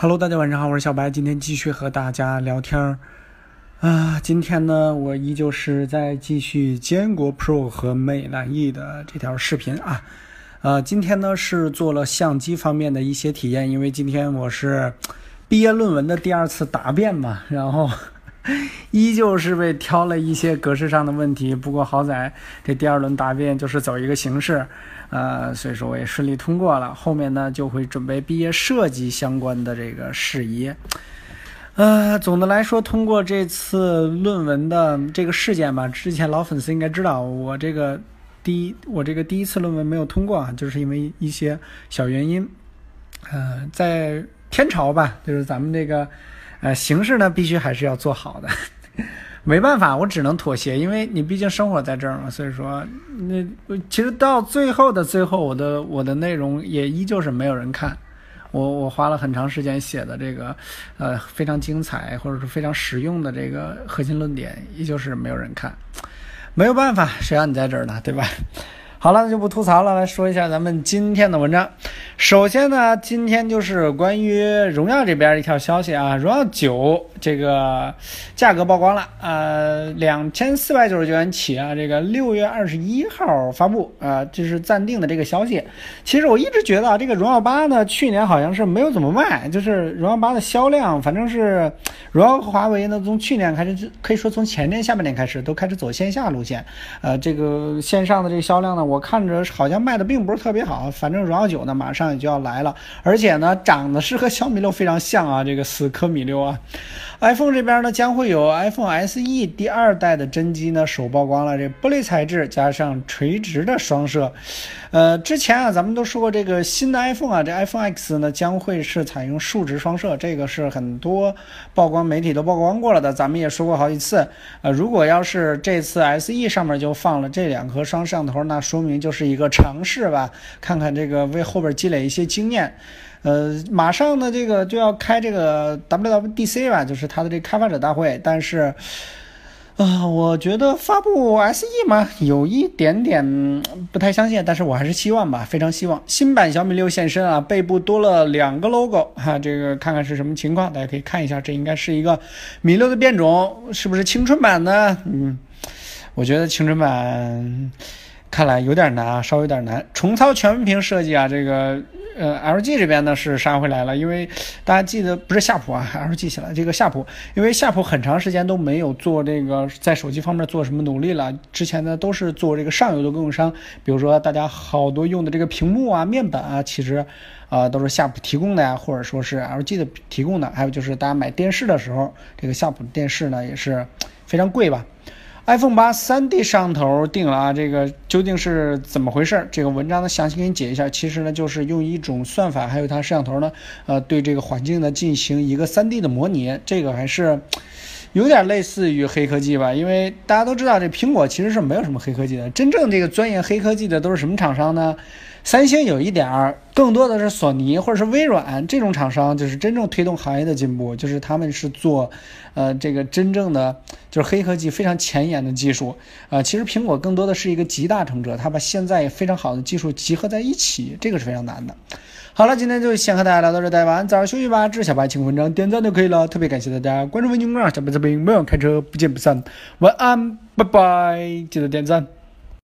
Hello，大家晚上好，我是小白，今天继续和大家聊天儿啊。今天呢，我依旧是在继续坚果 Pro 和美蓝 E 的这条视频啊。呃，今天呢是做了相机方面的一些体验，因为今天我是毕业论文的第二次答辩嘛，然后 依旧是被挑了一些格式上的问题，不过好在这第二轮答辩就是走一个形式。呃，所以说我也顺利通过了。后面呢，就会准备毕业设计相关的这个事宜。呃，总的来说，通过这次论文的这个事件吧，之前老粉丝应该知道，我这个第一，我这个第一次论文没有通过啊，就是因为一些小原因。呃，在天朝吧，就是咱们这个呃形式呢，必须还是要做好的。没办法，我只能妥协，因为你毕竟生活在这儿嘛，所以说，那其实到最后的最后，我的我的内容也依旧是没有人看，我我花了很长时间写的这个，呃，非常精彩或者是非常实用的这个核心论点，依旧是没有人看，没有办法，谁让你在这儿呢，对吧？好了，那就不吐槽了，来说一下咱们今天的文章。首先呢，今天就是关于荣耀这边一条消息啊，荣耀九这个价格曝光了，呃，两千四百九十九元起啊，这个六月二十一号发布啊，这是暂定的这个消息。其实我一直觉得啊，这个荣耀八呢，去年好像是没有怎么卖，就是荣耀八的销量，反正是荣耀和华为呢，从去年开始，可以说从前年下半年开始，都开始走线下路线，呃，这个线上的这个销量呢。我看着好像卖的并不是特别好，反正荣耀九呢马上也就要来了，而且呢长得是和小米六非常像啊，这个死磕米六啊。iPhone 这边呢将会有 iPhone SE 第二代的真机呢首曝光了，这玻璃材质加上垂直的双摄。呃，之前啊咱们都说过这个新的 iPhone 啊，这 iPhone X 呢将会是采用竖直双摄，这个是很多曝光媒体都曝光过了的，咱们也说过好几次。呃，如果要是这次 SE 上面就放了这两颗双摄像头，那说明就是一个尝试吧，看看这个为后边积累一些经验。呃，马上呢，这个就要开这个 WWDC 吧，就是它的这开发者大会。但是，啊，我觉得发布 SE 嘛，有一点点不太相信。但是我还是希望吧，非常希望新版小米六现身啊，背部多了两个 logo 哈，这个看看是什么情况，大家可以看一下，这应该是一个米六的变种，是不是青春版呢？嗯，我觉得青春版看来有点难啊，稍微有点难。重操全屏设计啊，这个。呃，LG 这边呢是杀回来了，因为大家记得不是夏普啊，LG 起来这个夏普，因为夏普很长时间都没有做这个在手机方面做什么努力了，之前呢都是做这个上游的供应商，比如说大家好多用的这个屏幕啊、面板啊，其实啊都是夏普提供的呀，或者说是 LG 的提供的，还有就是大家买电视的时候，这个夏普电视呢也是非常贵吧。iPhone 八三 D 摄像头定了啊，这个究竟是怎么回事？这个文章呢详细给你解一下。其实呢，就是用一种算法，还有它摄像头呢，呃，对这个环境呢进行一个三 D 的模拟。这个还是有点类似于黑科技吧，因为大家都知道，这苹果其实是没有什么黑科技的。真正这个钻研黑科技的都是什么厂商呢？三星有一点儿，更多的是索尼或者是微软这种厂商，就是真正推动行业的进步，就是他们是做，呃，这个真正的就是黑科技非常前沿的技术，啊，其实苹果更多的是一个集大成者，他把现在非常好的技术集合在一起，这个是非常难的。好了，今天就先和大家聊到这，大家晚安，早点休息吧。支持小白，请文章点赞就可以了，特别感谢大家关注微信公众号“小白这边没有开车，不见不散。晚安，拜拜，记得点赞。